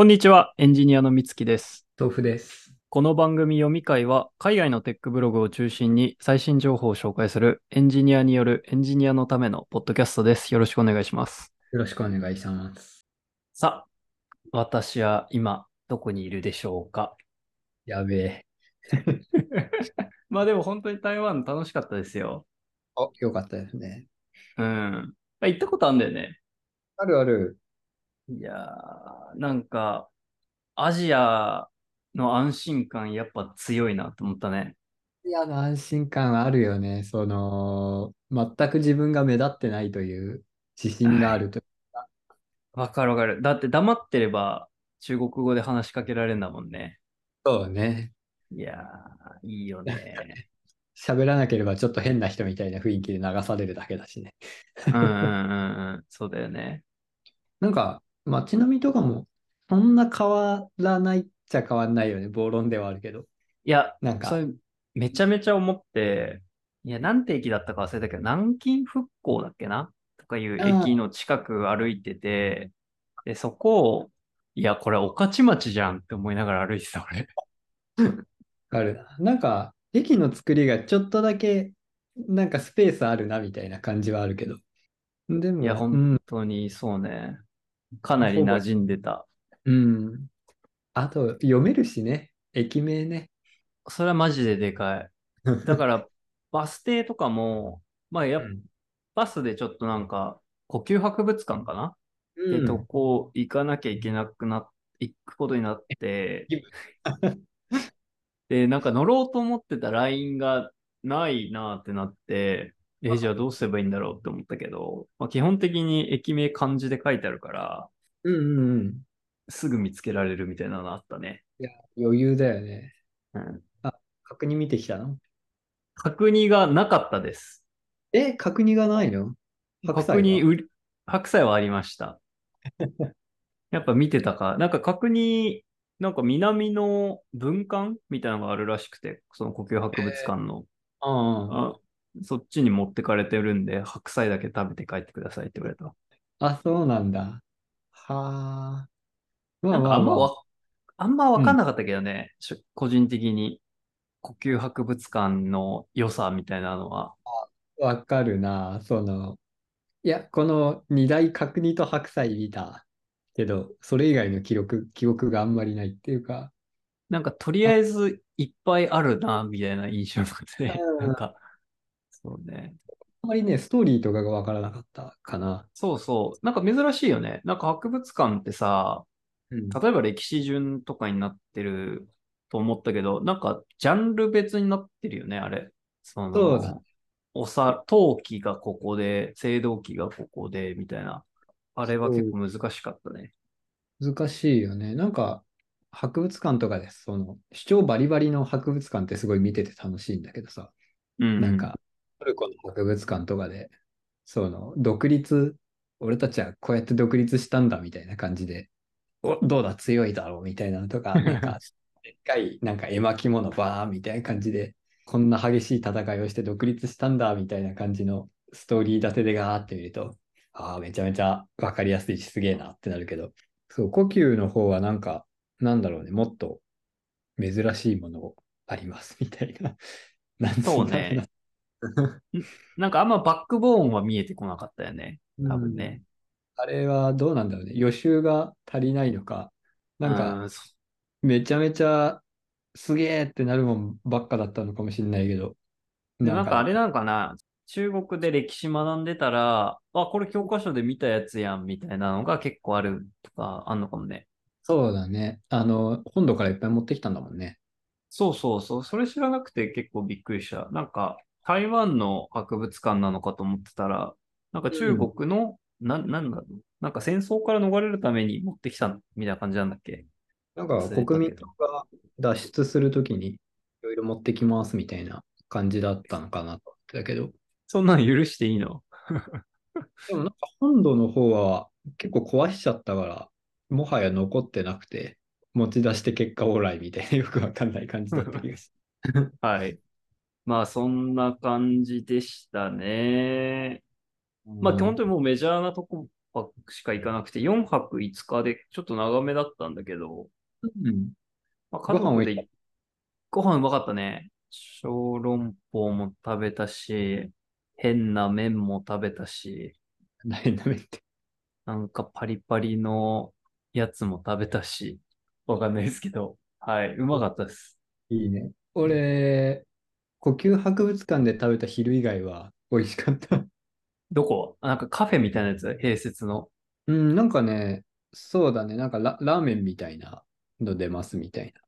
こんにちは、エンジニアのみつきです。豆腐です。この番組読み会は、海外のテックブログを中心に最新情報を紹介するエンジニアによるエンジニアのためのポッドキャストです。よろしくお願いします。よろしくお願いします。さあ、私は今、どこにいるでしょうか？やべえ。まあでも本当に台湾楽しかったですよ。あ、よかったですね。うん。あ行ったことあるんだよね。あるある。いやー、なんか、アジアの安心感やっぱ強いなと思ったね。いや、安心感はあるよね。その、全く自分が目立ってないという自信があると。わかるわかる。だって黙ってれば中国語で話しかけられるんだもんね。そうね。いやー、いいよね。喋らなければちょっと変な人みたいな雰囲気で流されるだけだしね。うんうんうんうん。そうだよね。なんか、街並みとかも、そんな変わらないっちゃ変わんないよね。暴論ではあるけど。いや、なんかそれめちゃめちゃ思って、いや、何て駅だったか忘れたけど、南京復興だっけな？とかいう駅の近く歩いてて、で、そこを、いや、これ、御徒町じゃんって思いながら歩いてた、俺。あるな。なんか、駅の作りがちょっとだけ、なんかスペースあるなみたいな感じはあるけど。でも、いや、うん本当にそうね。かなり馴染んでた。うん。あと、読めるしね。駅名ね。それはマジででかい。だから、バス停とかも、まあやっうんバスでちょっとなんか、呼吸博物館かな、うんで、とこ行かなきゃいけなくな、行くことになって、で、なんか乗ろうと思ってたラインがないなってなって、え、じゃあどうすればいいんだろうって思ったけど、まあ、基本的に駅名漢字で書いてあるから、うんうんうん。すぐ見つけられるみたいなのあったね。余裕だよね。うん、確認見てきたの？角煮がなかったです。え、角煮がないの？白菜は？角煮売り、白菜はありました。やっぱ見てたか。なんか角煮、なんか南の文館みたいなのがあるらしくて、その呼吸博物館の。ああそっちに持ってかれてるんで、白菜だけ食べて帰ってくださいって言われた。あ、あ、そうなんだ。はあ。まなんかあんまわ、あんまんわかんなかったけどね、し個人的に。呼吸博物館の良さみたいなのは。わかるな。その、いや、この二大角煮と白菜見たけど、それ以外の記録、記憶があんまりないっていうか、なんかとりあえずいっぱいあるな、みたいな印象があってなんか、そうね。あんまりね、ストーリーとかがわからなかったかな。そうそう。なんか珍しいよね。なんか博物館ってさ、うん例えば歴史順とかになってると思ったけど、なんかジャンル別になってるよね、あれ。その、そうだおさ、陶器がここで、青銅器がここで、みたいな。あれは結構難しかったね。難しいよね。なんか、博物館とかです。その、主張バリバリの博物館ってすごい見てて楽しいんだけどさ、うん。なんか、トルコの博物館とかで、その、独立、俺たちはこうやって独立したんだみたいな感じで、お、どうだ、強いだろうみたいなのとか、なんか、でっかい、なんか絵巻物バーンみたいな感じで、こんな激しい戦いをして独立したんだみたいな感じのストーリー立てでガーって見ると、ああ、めちゃめちゃわかりやすいし、すげえなってなるけど、そう、呼吸の方はなんか、なんだろうね、もっと珍しいものありますみたいな。なんそうね。なんかあんまバックボーンは見えてこなかったよね。多分ね。あれはどうなんだろうね。予習が足りないのか、なんか、めちゃめちゃすげえってなるもんばっかだったのかもしれないけど。でなんかあれなのかな中国で歴史学んでたら、あ、これ教科書で見たやつやんみたいなのが結構あるとかあんのかもね。そうだね。あの、本土からいっぱい持ってきたんだもんね。そうそうそう。それ知らなくて結構びっくりした。なんか台湾の博物館なのかと思ってたら、なんか中国の、な、なんだろう。なんか戦争から逃れるために持ってきたみたいな感じなんだっけ？なんか国民が脱出するときにいろいろ持ってきますみたいな感じだったのかなと思ってたけど。そんなの許していいの？でもなんか本土の方は結構壊しちゃったから、もはや残ってなくて、持ち出して結果オーライみたいなよくわかんない感じだった気がす はい。まあそんな感じでしたね。る。まあ本当にもうメジャーなとこ泊しか行かなくて、4泊5日でちょっと長めだったんだけど、うん。まあ、家族でご飯うまかったね。小籠包も食べたし、変な麺も食べたし、何食べて。なんかパリパリのやつも食べたし、わかんないですけど、はい、うまかったです。いいね。俺、呼吸博物館で食べた昼以外は美味しかった。どこ？あなんかカフェみたいなやつ？併設の？うん、なんかね、そうだね。なんかラ、ラーメンみたいなの出ますみたいな。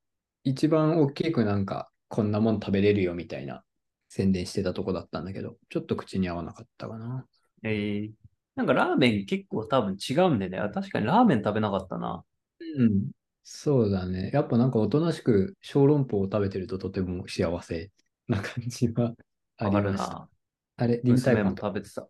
一番大きくなんか、こんなもん食べれるよみたいな宣伝してたとこだったんだけど、ちょっと口に合わなかったかな。えー、なんかラーメン結構多分違うんでね。あ確かにラーメン食べなかったな。うん。そうだね。やっぱなんかおとなしく小籠包を食べてるととても幸せな感じはあわりました。あれ、臨娘も海パンと食べてた。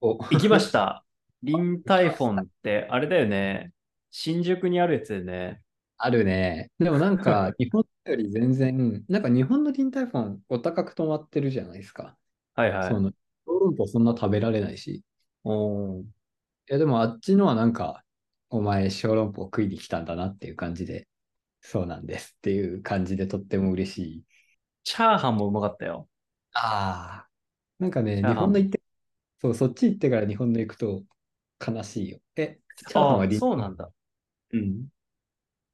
お行きました。リンタイフォンって、あれだよね。新宿にあるやつだよね。あるね。でもなんか、日本より全然、なんか日本の臨海フォンお高く止まってるじゃないですか。はいはい。その、小籠包そんな食べられないし。いおーや、でもあっちのはなんか、お前小籠包食いに来たんだなっていう感じで、そうなんですっていう感じでとっても嬉しい。チャーハンもうまかったよ。ああ。なんかね、日チャーハン本の行って、そう、そっち行ってから日本の行くと悲しいよ。え、チャーハンああ、は臨そうなんだ。うん。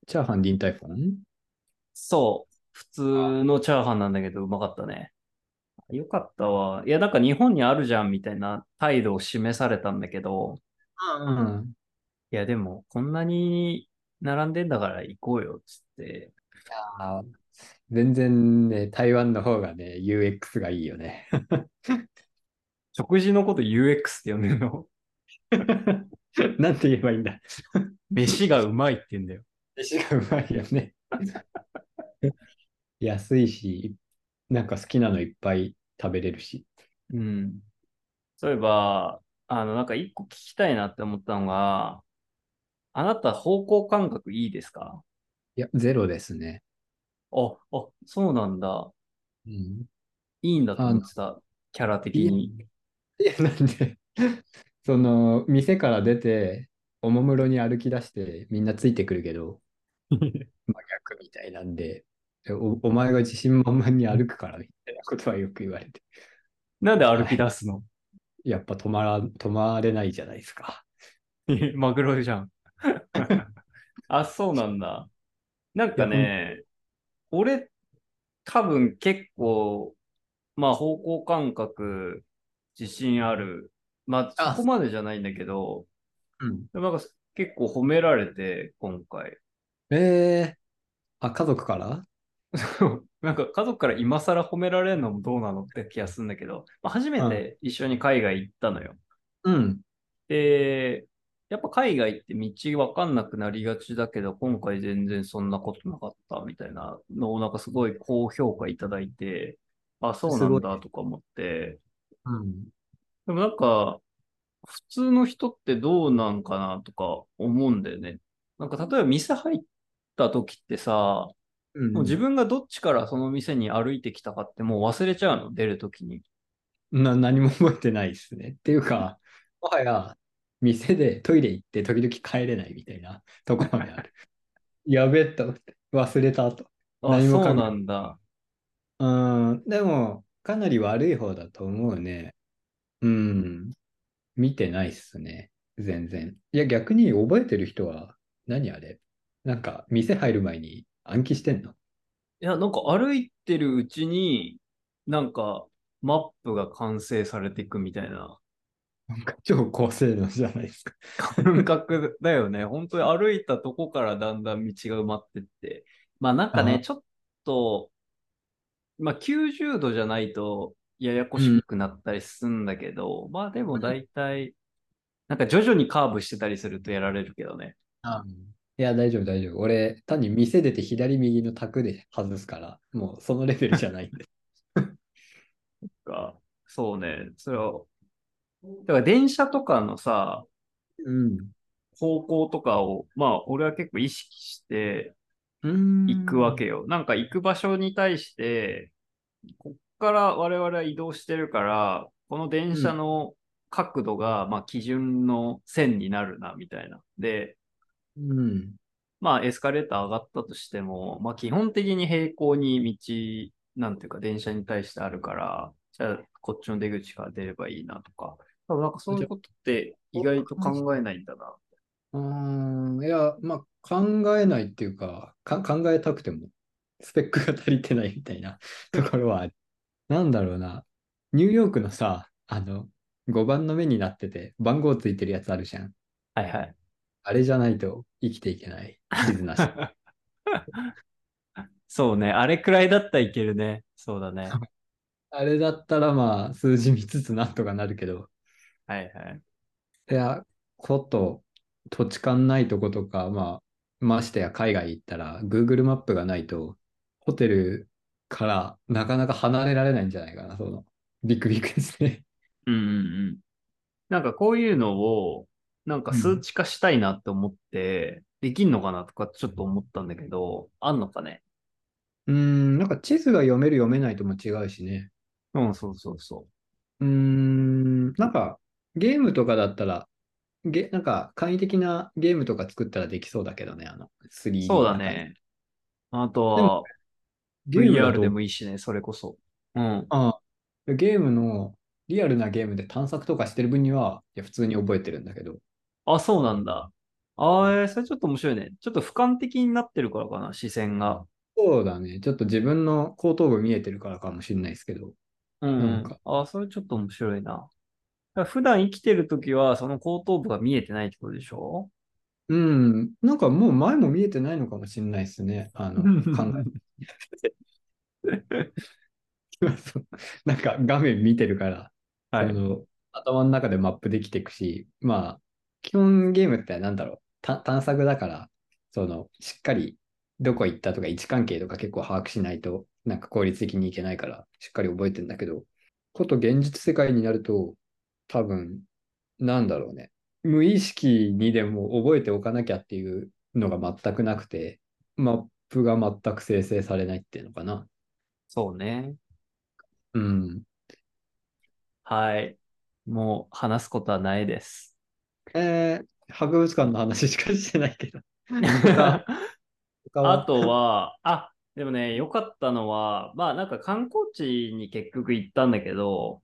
チャーハン臨海フォンそう。普通のチャーハンなんだけど、うまかったね。よかったわ。いや、なんか日本にあるじゃんみたいな態度を示されたんだけど、うん。いや、でも、こんなに並んでんだから行こうよ、つって。あー全然ね、台湾の方がね、UX がいいよね。食事のこと UX って呼んでるの？なんて言えばいいんだ？飯がうまいって言うんだよ。飯がうまいよね。安いし、なんか好きなのいっぱい食べれるし。うん。そういえば、あの、なんか一個聞きたいなって思ったのが、あなた方向感覚いいですか？いや、ゼロですね。あ、あ、そうなんだ。うん、いいんだと思ってた。キャラ的に。いや、なんで、その、店から出て、おもむろに歩き出して、みんなついてくるけど、真逆みたいなんで、おお前が自信満々に歩くからみたいなことはよく言われて、なんで歩き出すの？やっぱ止まら、止まれないじゃないですか。マグロじゃん。あ、そうなんだ。なんかね、俺、多分結構、まあ方向感覚、自信ある。まああそこまでじゃないんだけど、うん。でもなんか結構褒められて、今回。えー、あ、家族から？なんか家族から今更褒められるのもどうなのって気がするんだけど、まあ、初めて一緒に海外行ったのよ。うん。で、やっぱ海外って道わかんなくなりがちだけど、今回全然そんなことなかったみたいなのをなんかすごい高評価いただいて、あ、そうなんだとか思って、うん。でもなんか、普通の人ってどうなんかなとか思うんだよね。なんか例えば店入った時ってさ、うんもう自分がどっちからその店に歩いてきたかってもう忘れちゃうの、出る時に。な 何も覚えてないですね。っていうか、もはや店でトイレ行って時々帰れないみたいなところまである。やべえと思って忘れたと。あ、そうなんだ。うん、でも、かなり悪い方だと思うね。うん、見てないっすね。全然。いや、逆に覚えてる人は、何あれ？なんか、店入る前に暗記してんの？いや、なんか歩いてるうちに、なんかマップが完成されていくみたいななんか超高性能じゃないですか。感覚だよね。本当に歩いたとこからだんだん道が埋まってって。まあなんかあね、ちょっと、まあ90度じゃないとややこしくなったりするんだけど、まあでも大体、なんか徐々にカーブしてたりするとやられるけどね。いや、大丈夫、大丈夫。俺、単に店出て左右の卓で外すから、もうそのレベルじゃないんで。がそうね、それは、だから電車とかのさ、うん。方向とかを、まあ俺は結構意識してうん行くわけよ。なんか行く場所に対して、こっから我々は移動してるから、この電車の角度が、まあ、基準の線になるな、みたいな。で、うん。まあ、エスカレーター上がったとしても、まあ、基本的に平行に道、なんていうか、電車に対してあるから、じゃあ、こっちの出口から出ればいいなとか。多分なんかそういうことって意外と考えないんだな。うーん。いや、まあ、考えないっていうか、か考えたくても、スペックが足りてないみたいな ところはある。なんだろうな。ニューヨークのさ、あの、5番の目になってて、番号ついてるやつあるじゃん。はいはい。あれじゃないと生きていけない。地図なし。そうね。あれくらいだったらいけるね。そうだね。あれだったらまあ、数字見つつなんとかなるけど、はいはい。いや、こと、土地勘ないとことか、まあ、ましてや海外行ったら、Google マップがないと、ホテルからなかなか離れられないんじゃないかな、その、ビックビックですね。うんうんうん。なんかこういうのを、なんか数値化したいなって思って、できんのかなとかちょっと思ったんだけど、あんのかね？うーん、なんか地図が読める読めないとも違うしね。うん、そうそうそうーん、なんか、ゲームとかだったら、ゲ、なんか簡易的なゲームとか作ったらできそうだけどね、あの、う。3D そうだ。ね。あとは、ゲームだ VR とでもいいしね、それこそ。うん。ああ、ゲームの、リアルなゲームで探索とかしてる分には、いや、普通に覚えてるんだけど。あ、そうなんだ。あーえーそれちょっと面白いね。ちょっと俯瞰的になってるからかな、視線が。そうだね。ちょっと自分の後頭部見えてるからかもしれないですけど。うん、うんなんか。あーそれちょっと面白いな。普段生きてるときは、その後頭部が見えてないってことでしょ？うん。なんかもう前も見えてないのかもしれないですね。あの、考え。なんか画面見てるから、はいあ。の頭の中でマップできていくし、まあ、基本ゲームってなんだろう、た探索だから、その、しっかりどこ行ったとか位置関係とか結構把握しないと、なんか効率的にいけないから、しっかり覚えてんだけど、こと現実世界になると、多分、なんだろうね、無意識にでも覚えておかなきゃっていうのが全くなくて、マップが全く生成されないっていうのかな。そうね。うん。はい。もう話すことはないです。えー、博物館の話しかしてないけど。あとは、あ、でもね、良かったのは、まあなんか観光地に結局行ったんだけど、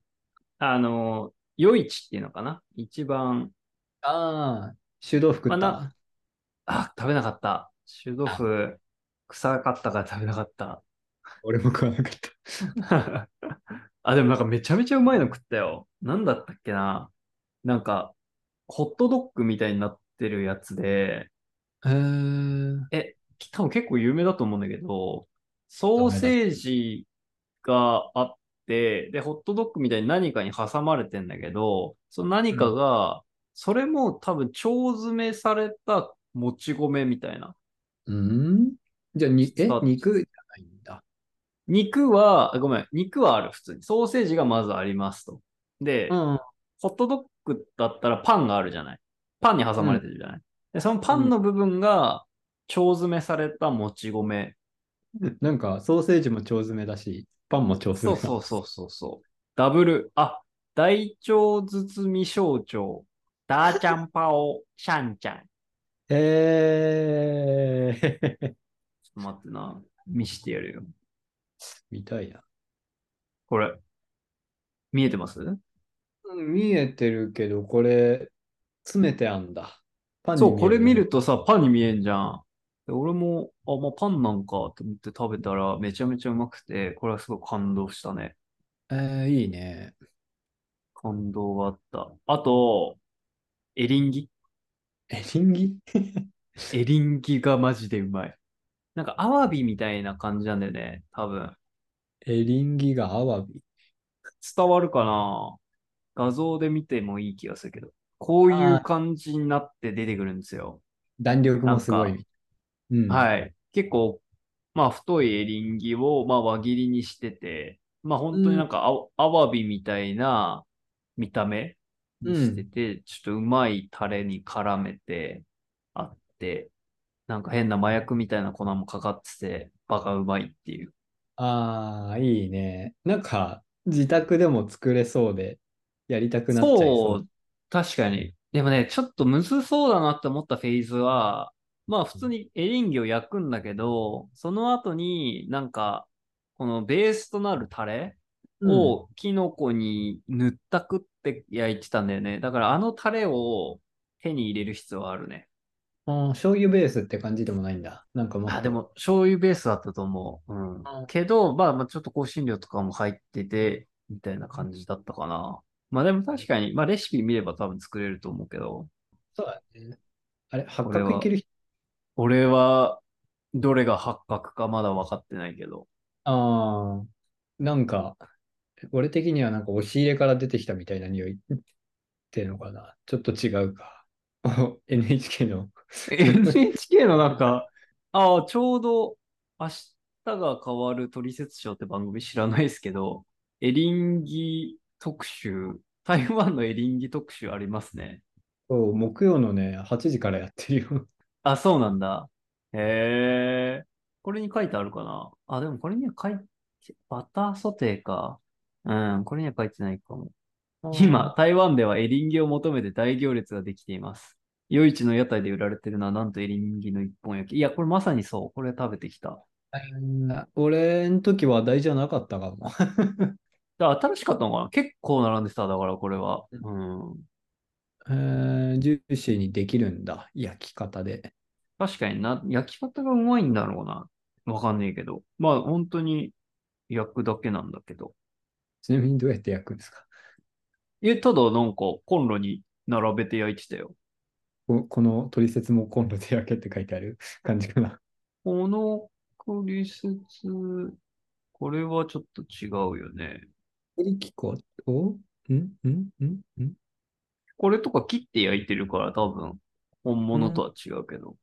あの、夜市っていうのかな？一番、ああ、手動服っまあた。なあ、食べなかった。臭豆腐、臭かったから食べなかった。俺も食わなかった。あ、でもなんかめちゃめちゃうまいの食ったよ。なんだったっけな？なんか、ホットドッグみたいになってるやつで、へーえ、多分結構有名だと思うんだけど、ソーセージがあって、で、ホットドッグみたいに何かに挟まれてんだけど、その何かが、それも多分腸詰めされたもち米みたいな。うん？じゃあに、え？さ、肉じゃないんだ。肉は、ごめん、肉はある、普通に。ソーセージがまずありますと。で、うん。ホットドッグだったらパンがあるじゃない。パンに挟まれてるじゃない。で、そのパンの部分が腸詰めされたもち米。なんか、ソーセージも腸詰めだし、パンも腸詰めだ。そうそうそうそうそう。ダブル、あ、大腸包み小腸、ダーちゃんパオ、シャンちゃん。ちょっ。と待ってな。見してやるよ。見たいな。これ。見えてます？うん見えてるけど、これ、詰めてあんだ。パンにそう、これ見えるとさ、パンに見えんじゃん。で俺も、あ、まあ、パンなんかって思って食べたらめちゃめちゃうまくて、これはすごい感動したね。えー、いいね。感動があった。あと、エリンギエリンギ？エリンギがマジでうまい。なんかアワビみたいな感じなんだよね、多分。エリンギがアワビ？伝わるかな？画像で見てもいい気がするけど。こういう感じになって出てくるんですよ。弾力もすごい。うん。はい。結構、まあ太いエリンギをまあ輪切りにしてて、まあ本当になんかア,、アワビみたいな見た目にしてて、ちょっとうまいタレに絡めてあって、なんか変な麻薬みたいな粉もかかってて、バカうまいっていう。ああ、いいね。なんか、自宅でも作れそうで、やりたくなっちゃいそ。そうう、確かに。でもね、ちょっとむずそうだなって思ったフェーズは、まあ普通にエリンギを焼くんだけど、その後になんか、このベースとなるタレうん。をキノコに塗ったくって焼いてたんだよね。だからあのタレを手に入れる必要はあるね。あー醤油ベースって感じでもないんだ。なんかもっと。あ、でも醤油ベースだったと思う。うん。うんけど、まあまあちょっと香辛料とかも入ってて、みたいな感じだったかな。まあでも確かに、まあレシピ見れば多分作れると思うけど、そうだね。あれ、八角いける人俺はどれが八角かまだ分かってないけど。ああ、なんか、俺的にはなんか押し入れから出てきたみたいな匂いっていうのかな。ちょっと違うか。お NHK の NHK のなんか、ああ、ちょうど明日が変わるトリセツショーって番組知らないですけど、エリンギ特集、台湾のエリンギ特集ありますね。そう木曜のね、8時からやってるよ。あ、そうなんだ。へえ。これに書いてあるかなあ、でもこれには書いて、バターソテーか。うん、これには書いてないかも。今、台湾ではエリンギを求めて大行列ができています。夜市の屋台で売られてるのはなんとエリンギの一本焼き。いや、これまさにそう。これ食べてきた。うん俺ん時話題じゃなかったかも。だ新しかったのかな結構並んでた。だからこれは。うん。えージューシーにできるんだ。焼き方で。確かにな、焼き方がうまいんだろうな。わかんねえけど。まあ、本当に焼くだけなんだけど。ちなみにどうやって焼くんですか？え、ただなんかコンロに並べて焼いてたよ。ここの取説もコンロで焼けって書いてある？感じかな。このクリスツ、これはちょっと違うよね。エリキコを？ん？ん？ん？ん？これとか切って焼いてるから多分、本物とは違うけど。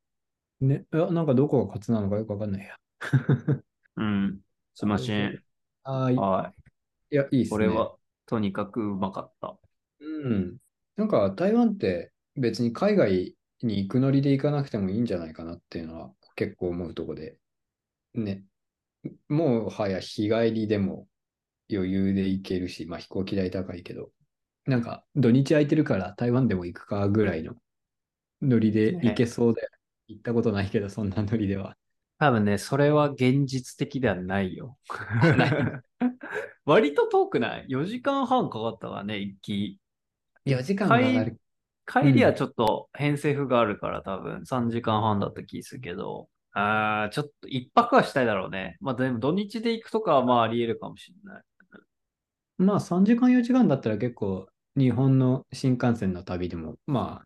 ね、いや、なんかどこがコツなのかよくわかんないや。うん。すいません。はい。はいや、いいっい。すね。これは、とにかくうまかった。うん。なんか台湾って別に海外に行くノリで行かなくてもいいんじゃないかなっていうのは結構思うとこで。ね。もうはや日帰りでも余裕で行けるし、まあ飛行機代高いけど、なんか土日空いてるから台湾でも行くかぐらいのノリで行けそうで、行ったことないけど、そんなノリでは。多分ね、それは現実的ではないよ。割と遠くない ?4 時間半かかったわね、行き。4時間かかる。帰りはちょっと偏西風があるから多分3時間半だった気するけど、あーちょっと一泊はしたいだろうね。まあでも土日で行くとかはまああり得るかもしれない。まあ3時間4時間だったら結構日本の新幹線の旅でもま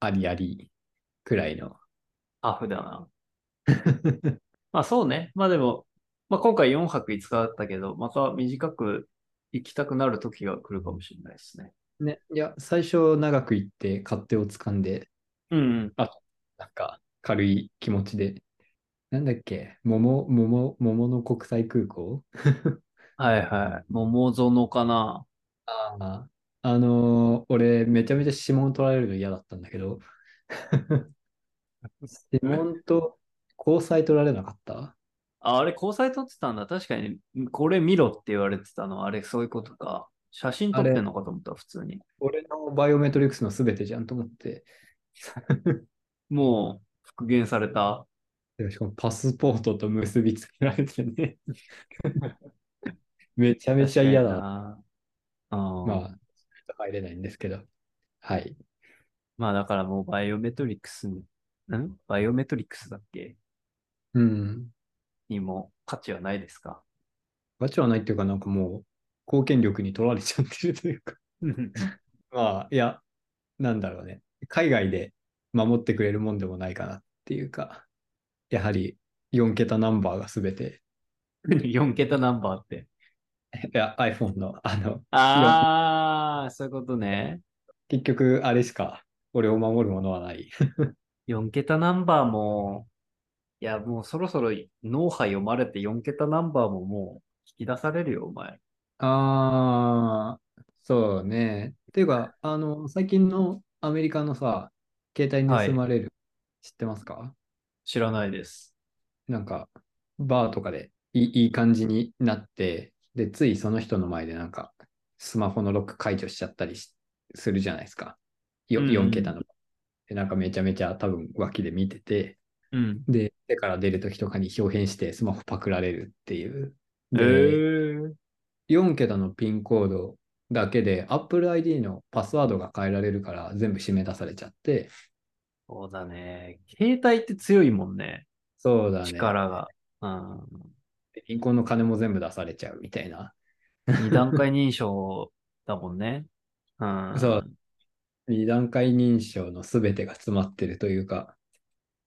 あありありくらいの。ハーフだな。まあそうね。まあでも、まあ今回4泊5日だったけど、また短く行きたくなる時が来るかもしれないですね。ね、いや、最初長く行って勝手を掴んで、うん。なんか軽い気持ちで、なんだっけ、桃、桃、桃の国際空港？はいはい。桃園かな。ああ、あのー俺めちゃめちゃ指紋取られるの嫌だったんだけど、指紋と交際取られなかった？あ、あれ交際撮ってたんだ。確かに、これ見ろって言われてたの。あれ、そういうことか。写真撮ってんのかと思った、普通に。俺のバイオメトリクスのすべてじゃんと思って、もう、復元された。でしかもパスポートと結びつけられてね。めちゃめちゃ嫌だな。な。あまあ、入れないんですけど。はい。まあだからもうバイオメトリクスに、ん？バイオメトリクスだっけ？うん。にも価値はないですか？ガチはないっていうか、なんかもう、貢献力に取られちゃってるというか。まあ、いや、なんだろうね。海外で守ってくれるもんでもないかなっていうか、やはり4桁ナンバーがすべて、4桁ナンバーって。いや、iPhone の、あの、あー、そういうことね。結局、あれしか俺を守るものはない。4桁ナンバーも、いや、もうそろそろ脳波読まれて4桁ナンバーももう引き出されるよ、お前。ああ、そうね。っていうか、あの、最近のアメリカのさ、携帯盗まれる、知ってますか？知らないです。なんか、バーとかでいいいい感じになって、で、ついその人の前でなんか、スマホのロック解除しちゃったりしするじゃないですか。ようんうん4桁の。でなんかめちゃめちゃ多分脇で見てて、うん。で、手から出るときとかに表変してスマホパクられるっていう。えで、ー、4桁のピンコードだけで Apple ID のパスワードが変えられるから全部締め出されちゃって、そうだね。携帯って強いもんね。そうだね。力が。うん。で銀行の金も全部出されちゃうみたいな。二段階認証だもんね。うん。そう。二段階認証の全てが詰まってるというか、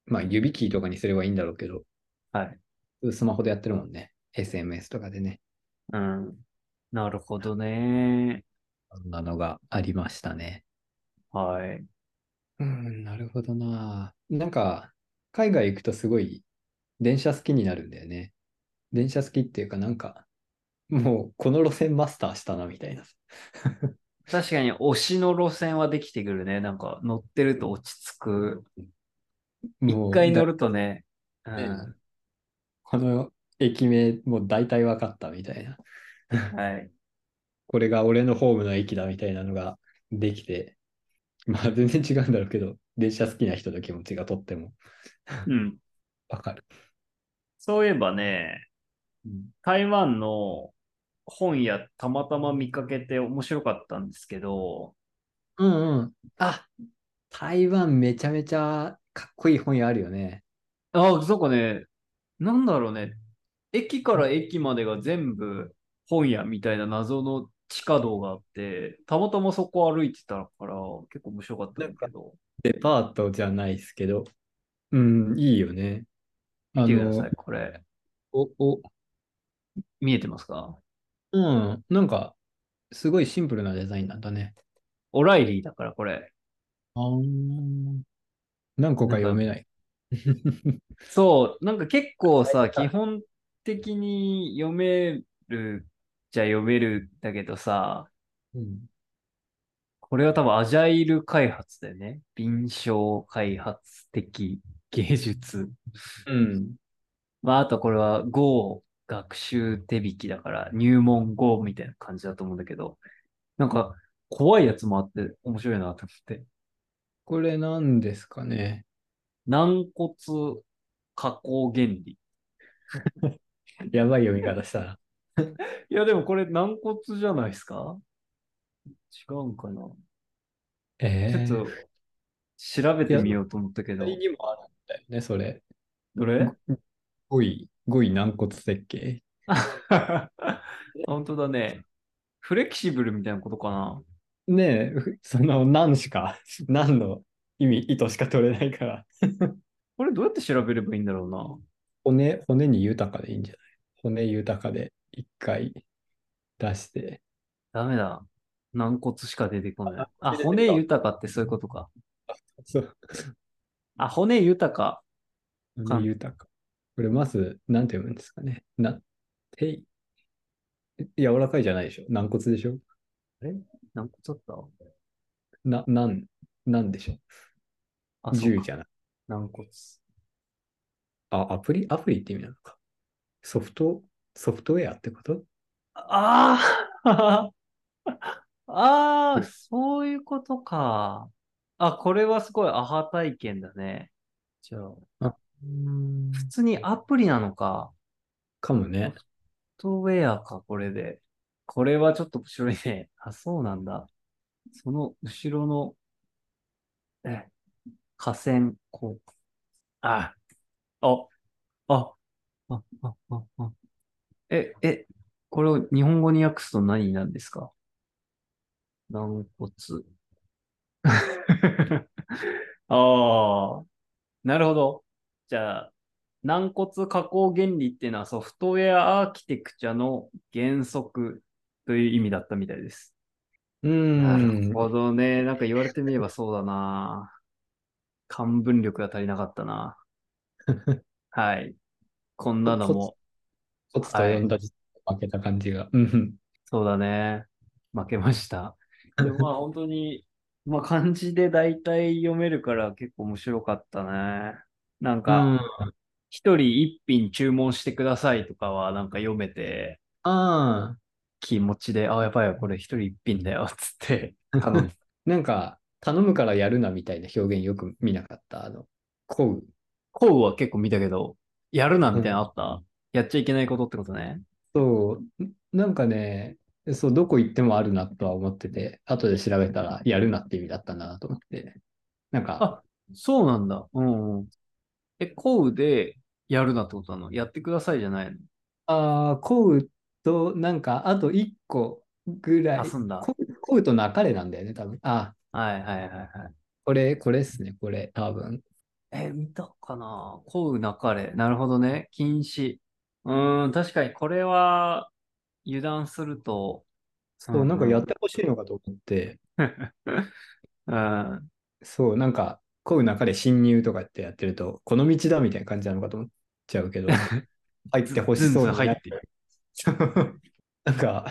まあ指キーとかにすればいいんだろうけど、はい。スマホでやってるもんね。SMS とかでね。うん。なるほどね。そんなのがありましたね。はい。うん、なるほどな。なんか、海外行くとすごい電車好きになるんだよね。電車好きっていうかなんか、もうこの路線マスターしたなみたいな。確かに推しの路線はできてくるね。なんか乗ってると落ち着く。もう一回乗だるとね。うねん。この駅名もう大体分かったみたいな。はい。これが俺のホームの駅だみたいなのができて、まあ全然違うんだろうけど、電車好きな人の気持ちがとってもうん。わかる。そういえばね、台湾の本屋たまたま見かけて面白かったんですけど、うんうん。あ、台湾めちゃめちゃかっこいい本屋あるよね。あ、そうかね、なんだろうね、駅から駅までが全部本屋みたいな謎の地下道があって、たまたまそこ歩いてたから結構面白かったんだけど、デパートじゃないですけど、うん、いいよね。あ見てください、これ。お、お、見えてますか？うん、なんか、すごいシンプルなデザインなんだね。オライリーだから、これ。あー何個か読めない。そう、なんか結構さ、基本的に読めるじゃ読めるんだけどさ、うんこれは多分アジャイル開発だよね。臨床開発的芸術。うん。まあ、あとこれは Go 学習手引きだから入門 Go みたいな感じだと思うんだけど、なんか怖いやつもあって面白いなと思って。これ何ですかね？軟骨加工原理。やばい読み方したな。いや、でもこれ軟骨じゃないですか？違うんかな？えちょっと調べてみようと思ったけど。左にもあるんだよね、それ。どれ？5位、5位軟骨設計？本当だね。フレキシブルみたいなことかな？ねえ、ふその何しか、何の意味、意図しか取れないから。これどうやって調べればいいんだろうな？骨、骨に豊かでいいんじゃない？骨豊かで一回出して。ダメだ。軟骨しか出てこない。あ、骨豊かってそういうことか。そう。あ、骨豊か。骨豊か。これまず、なんて読むんですかね。な、てい。柔らかいじゃないでしょ。軟骨でしょ。軟骨だった？な、なん、なんでしょ。あ。銃じゃない。軟骨。あ、アプリ？アプリって意味なのか。ソフト、ソフトウェアってこと？あ あああ、そういうことか。あ、これはすごいアハ体験だね。じゃあ、普通にアプリなのか。かもね。ソフトウェアか、これで。これはちょっと面白いね。あ、そうなんだ。その後ろの、え、河川、こう。あ、あ、あ、あ、あ、あ、あ。え、え、これを日本語に訳すと何になるんですか？軟骨。ああ、なるほど。じゃあ、軟骨加工原理っていうのはソフトウェアアーキテクチャの原則という意味だったみたいです。うなるん。ほどね。なんか言われてみればそうだな。漢文力が足りなかったな。はい。こんなのも、コツと読んだ時負けた感じが。うん。そうだね。負けました。でもまあ 本当に、まあ漢字で大体読めるから結構面白かったね。なんか、一人一品注文してくださいとかはなんか読めて、ああ。気持ちで、あ、やばいよ、これ一人一品だよ、つって。なんか、頼むからやるなみたいな表現よく見なかった？あの、こう。コウは結構見たけど、やるなみたいなのあった、やっちゃいけないことってことね。そう、なんかね、そう、どこ行ってもあるなとは思ってて、後で調べたら、やるなって意味だったんだなと思って。なんか、あそうなんだ。うんうん。え、コウでやるなってことなの？やってくださいじゃないの？ああ、こうと、なんか、あと一個ぐらい、あ、すんだ。こうこうとなかれなんだよね、多分。あ、はいはいはいはい。これ、これっすね、これ、多分。え、見たかな？コウなかれ。なるほどね。禁止。うーん、確かにこれは油断すると、そう、なんかやってほしいのかと思って、うん。そう、なんか、こうなかれ侵入とかってやってると、この道だみたいな感じなのかと思っちゃうけど、入ってほしそうにな入って なんか、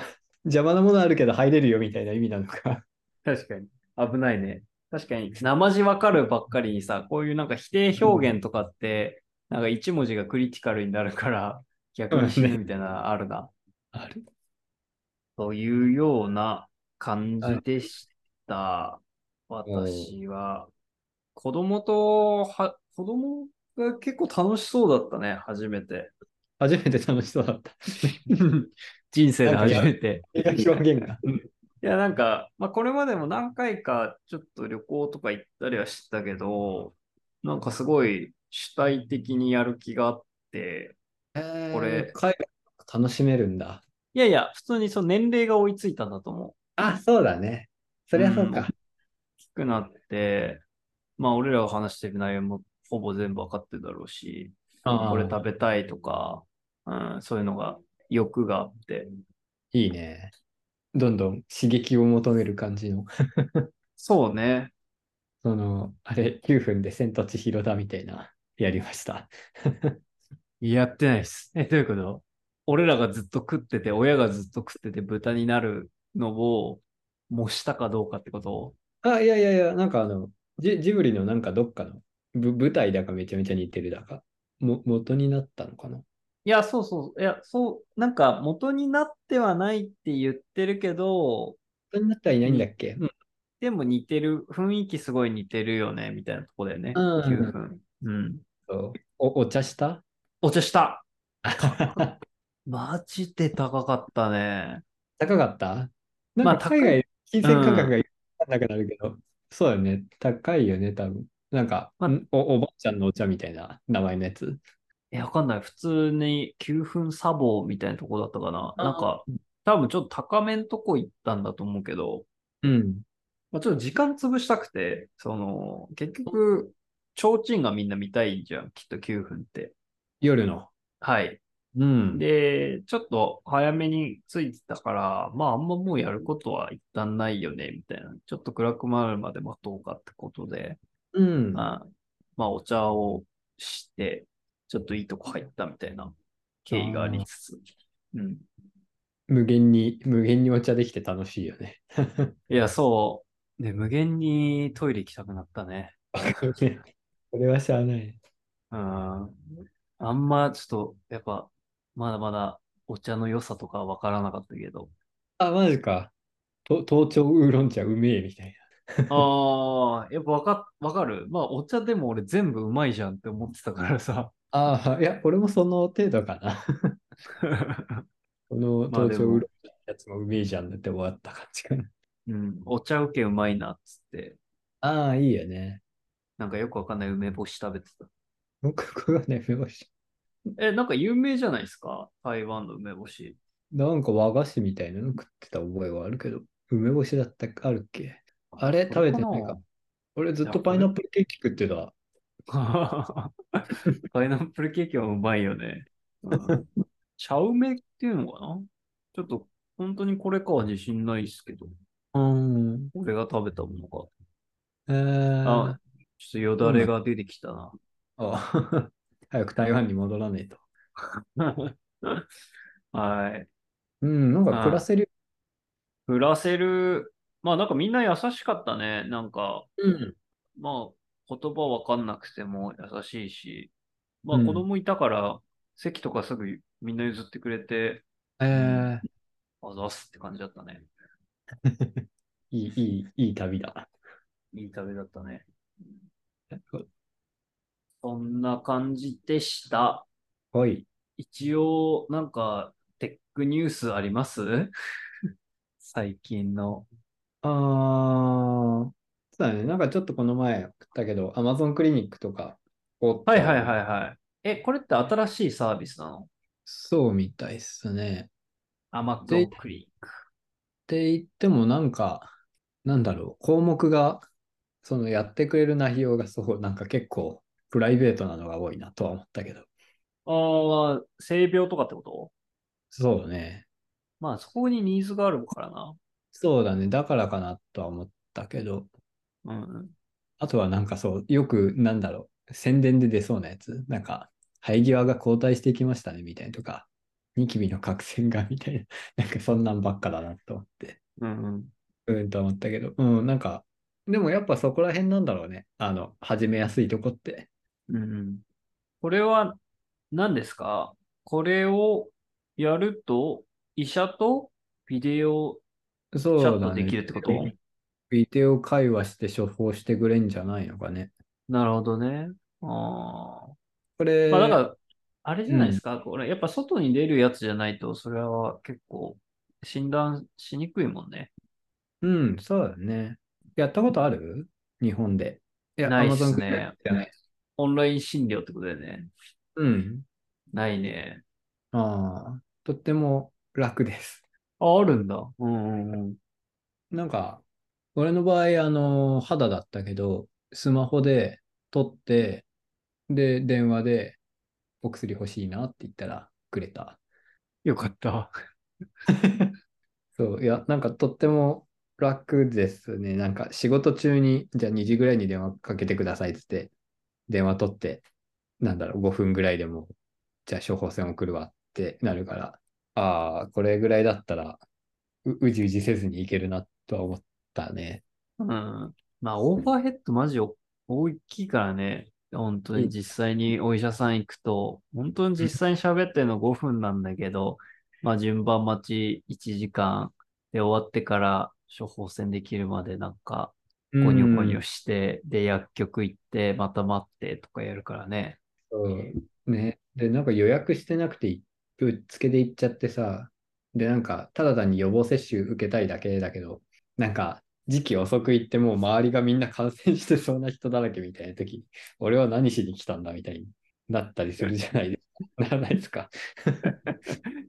邪魔なものあるけど入れるよみたいな意味なのか。確かに。危ないね。確かに、生地わかるばっかりにさ、こういうなんか否定表現とかって、なんか一文字がクリティカルになるから、逆に死ぬみたいなのあるな。ある。というような感じでした。私は。子供とは、子供が結構楽しそうだったね、初めて。初めて楽しそうだった。人生で初めて。表現が。いや、なんか、まあ、これまでも何回かちょっと旅行とか行ったりはしてたけど、なんかすごい主体的にやる気があって、これ海外楽しめるんだ。いやいや、普通にその年齢が追いついたんだと思う。あ、そうだね。そりゃそうか。大きくなって、まあ、俺らが話してる内容もほぼ全部わかってるだろうし、これ食べたいとか、うん、そういうのが欲があって、いいね。どんどん刺激を求める感じの。そうね。その、あれ、9分で千と千尋だみたいな、やりました。やってないっす。え、どういうこと？俺らがずっと食ってて、親がずっと食ってて豚になるのを模したかどうかってこと？あ、いやいやいや、なんかあの、ジジブリのなんかどっかのぶ舞台だかめちゃめちゃ似てるだか、も元になったのかな？いや、そうそう。いや、そう、なんか元になってはないって言ってるけど、元になってはいないんだっけ、うん、でも似てる、雰囲気すごい似てるよね、みたいなとこだよね。うん9分。うん。そうおお茶した？お茶した高マジで高かったね。かったなんか海外、金銭価格がなくなるけど、そうだよね。高いよね、多分。なんか、まあん？おおばあちゃんのお茶みたいな名前のやつ。え、わかんない。普通に9分サボみたいなとこだったかな。なんか、多分ちょっと高めんとこ行ったんだと思うけど、うん。まあ、ちょっと時間潰したくて、その、結局、提灯がみんな見たいじゃん、きっと9分って。夜の。はい。うん。で、ちょっと早めに着いてたから、まああんまもうやることは一旦ないよね、みたいな。ちょっと暗くなるまで待とうかってことで、うん。まあ、まあお茶をして、ちょっといいとこ入ったみたいな経緯がありつつ。うん。無限に、無限にお茶できて楽しいよね。いや、そう。で、無限にトイレ行きたくなったね。これはしゃあない。うん。あんまちょっと、やっぱ、まだまだお茶の良さとかはわからなかったけど。あ、マジか。と東京ウーロン茶うめえみたいああ、やっぱわか、わかる？まあ、お茶でも俺全部うまいじゃんって思ってたからさ。な。ああ、いや、俺もその程度かな。この東京ウーロン茶のやつもうめえじゃんって終わった感じかな。うん、お茶受けうまいなっつって、ああ、いいよね。なんかよくわかんない梅干し食べてた。僕、ここがね、梅干し。え、なんか有名じゃないですか？台湾の梅干し。なんか和菓子みたいなの食ってた覚えはあるけど、梅干しだったあるっけ？あれ食べてないか。俺ずっとパイナップルケーキ食ってた。パイナップルケーキはうまいよね。うん、茶梅っていうのかな？ちょっと本当にこれかは自信ないですけど、うん。俺が食べたものか。えー、あ、ちょっとよだれが出てきたな。あ早く台湾に戻らねえと。はい。うん、なんか暮らせる？暮らせる。まあなんかみんな優しかったね。なんか、うん。まあ言葉わかんなくても優しいし、まあうん子供いたから席とかすぐみんな譲ってくれて、えー、あざっすって感じだったね。いい、いい、いい旅だ。いい旅だったね。そんな感じでした。はい。一応、なんか、テックニュースあります？最近の。あー、そうだね。なんかちょっとこの前送ったけど、Amazon クリニックとか、おはいはいはいはい。え、これって新しいサービスなの？そうみたいっすね。アマゾでンクリニック。って言ってもなんか、なんだろう、項目が、そのやってくれる内容がそう、なんか結構プライベートなのが多いなとは思ったけど。ああ、性病とかってこと？そうね。まあ、そこにニーズがあるからな。そうだね。だからかなとは思ったけど、うんうん。あとはなんかそう、よくなんだろう、宣伝で出そうなやつ、なんか、生え際が後退してきましたねみたいなとか、ニキビの角栓がみたいな、なんかそんなんばっかだなと思って、うんうん。うんと思ったけど、うん、なんか、でもやっぱそこら辺なんだろうね。あの、始めやすいとこって。うんうん。これは何ですか？これをやると、医者とビデオチャットそうだね。できるってこと？ビデオ会話して処方してくれんじゃないのかね。なるほどね。あこれ、あ。まあ、だから、あれじゃないですか、これ、やっぱ外に出るやつじゃないと、それは結構診断しにくいもんね。うん、そうだね。やったことある？日本で。いや、ないっすねじゃない。オンライン診療ってことだよね。うん。ないね。ああ、とっても楽です。あ、あるんだ。うんうんうん。なんか、俺の場合、あの、肌だったけど、スマホで撮って、で、電話でお薬欲しいなって言ったらくれた。よかった。そう、いや、なんかとっても楽ですね。なんか仕事中に、じゃあ2時ぐらいに電話かけてくださいって言って、電話取って、なんだろう、5分ぐらいでも、じゃあ処方箋送るわってなるから、ああ、これぐらいだったらう、うじうじせずにいけるなとは思ったね。うん。まあ、オーバーヘッドマジお大きいからね。本当に実際にお医者さん行くと、本当に実際に喋ってるの5分なんだけど、まあ順番待ち1時間で終わってから処方箋できるまでなんか、ゴニョゴニョして、で、薬局行って、また待ってとかやるからね。そうね。で、なんか予約してなくてい、ぶっつけで行っちゃってさ、で、なんか、ただ単に予防接種受けたいだけだけど、なんか、時期遅く行ってもう周りがみんな感染してそうな人だらけみたいな時に、俺は何しに来たんだみたいになったりするじゃないですか。ならないですか？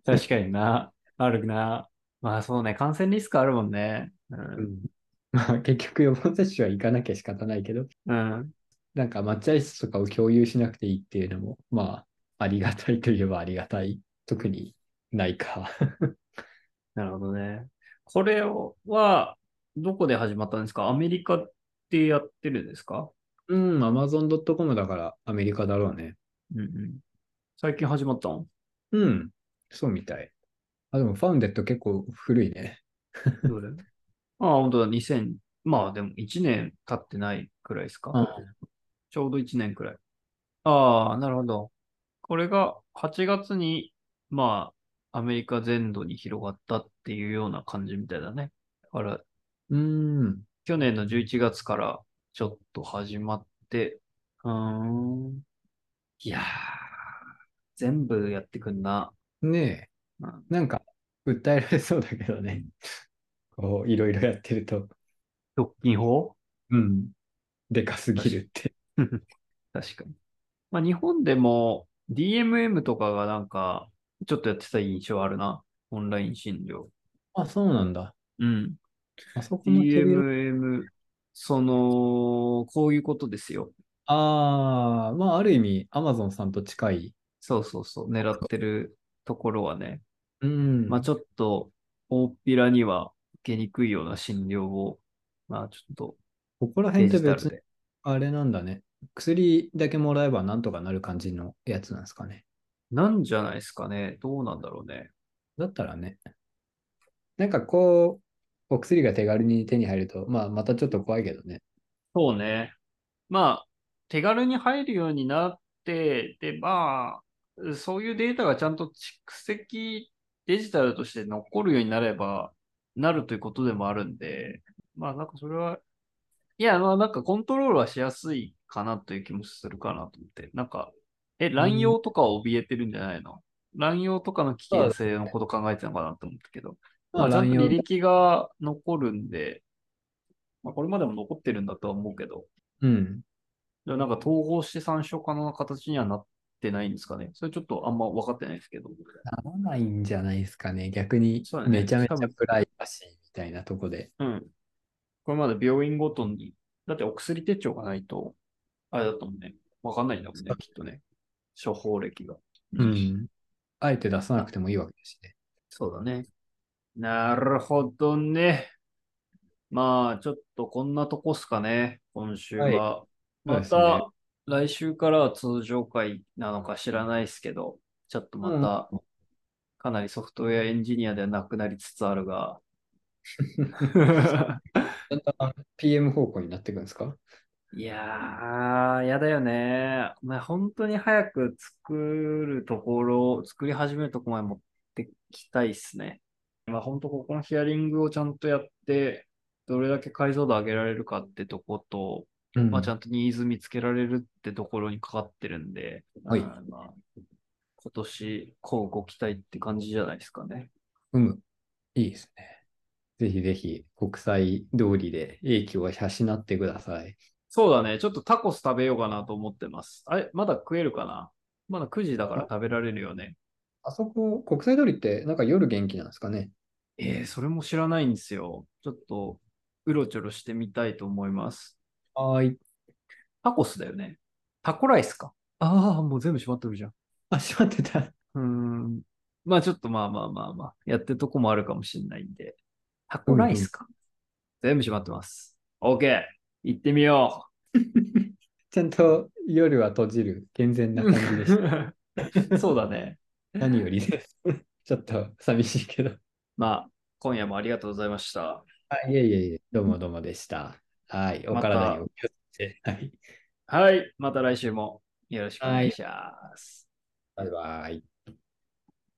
確かにな。あるな。まあそうね、感染リスクあるもんね。う。うんん。まあ結局予防接種は行かなきゃ仕方ないけど、うん。なんか待合室とかを共有しなくていいっていうのも、まあ、ありがたいといえばありがたい。特にないか。なるほどね。これは、どこで始まったんですか？アメリカってやってるんですか？うん、Amazon.com だからアメリカだろうね。うんうん。最近始まったの？うん、そうみたい。あ、でもファウンデット結構古いね。どれああ、本当だ、2000、まあでも1年経ってないくらいですか？ちょうど1年くらい。ああ、なるほど。これが8月に、まあ、アメリカ全土に広がったっていうような感じみたいだね。だから、うん。去年の11月からちょっと始まって、うーん。いやー、全部やってくんな。ねうんえ、なんか、訴えられそうだけどね。こう、いろいろやってると。独禁法？うん。でかすぎるって。確かに。まあ、日本でも DMM とかがなんか、ちょっとやってた印象あるな。オンライン診療。あ、そうなんだ。うん。あそこの DMM、その、こういうことですよ。ああ、まあ、ある意味、Amazon さんと近い。そうそうそう。狙ってるところはね。うん。まあちょっと、大っぴらには受けにくいような診療を、まあちょっとここらデ辺って別に。あれなんだね。薬だけもらえばなんとかなる感じのやつなんですかね。なんじゃないですかね。どうなんだろうね。だったらね。なんかこう、お薬が手軽に手に入ると、まあ、またちょっと怖いけどね。そうね。まあ、手軽に入るようになって、で、まあ、そういうデータがちゃんと蓄積デジタルとして残るようになれば、なるということでもあるんで、まあなんかそれは、いや、まあなんかコントロールはしやすいかなという気もするかなと思って。なんか、え、乱用とかは怯えてるんじゃないの、乱用とかの危険性のこと考えてたのかなと思ったけど、まあ、ちゃんと履歴が残るんで、まあ、これまでも残ってるんだとは思うけど、うん。なんか統合して参照可能な形にはなってないんですかね。それちょっとあんま分かってないですけど。ならないんじゃないですかね。逆にめちゃめちゃプライバシーみたいなとこで。うん。これまで病院ごとに、だってお薬手帳がないと、あれだと思うね。分かんないんだもんね、きっとね。処方歴が。うん。あえて出さなくてもいいわけですね。そうだね。なるほどね。まあ、ちょっとこんなとこっすかね、今週は。はいまた、来週からは通常回なのか知らないですけど、ちょっとまた、かなりソフトウェアエンジニアではなくなりつつあるが、だんだん PM 方向になっていくんですか？いやー、やだよね。まあ、本当に早く作るところ、作り始めるところまで持ってきたいっすね。まあ、本当ここのヒアリングをちゃんとやって、どれだけ解像度上げられるかってとこと、うんまあ、ちゃんとニーズ見つけられるってところにかかってるんで、はいまあ、今年、こうご期待って感じじゃないですかね。うむ。いいですね。ぜひぜひ国際通りで英気を養ってください。そうだね。ちょっとタコス食べようかなと思ってます。あれ、まだ食えるかな？まだ9時だから食べられるよね。あそこ、国際通りってなんか夜元気なんですかね？えー、それも知らないんですよ。ちょっと、うろちょろしてみたいと思います。はーい。タコスだよね。タコライスか。ああ、もう全部閉まってるじゃん。あ、しまってた。うーん。まあちょっとまあまあまあまあ、やってるとこもあるかもしれないんで。タコライスか。全部閉まってます。OK! 行ってみよ ちゃんと夜は閉じる健全な感じでした。う そうだね。何よりです。ちょっと寂しいけど。まあ、今夜もありがとうございました。あいえいえいえ、どうもどうもでした。はい、おまた体にお気をつけて。はい、はい。また来週もよろしくお願いします。バイバイ。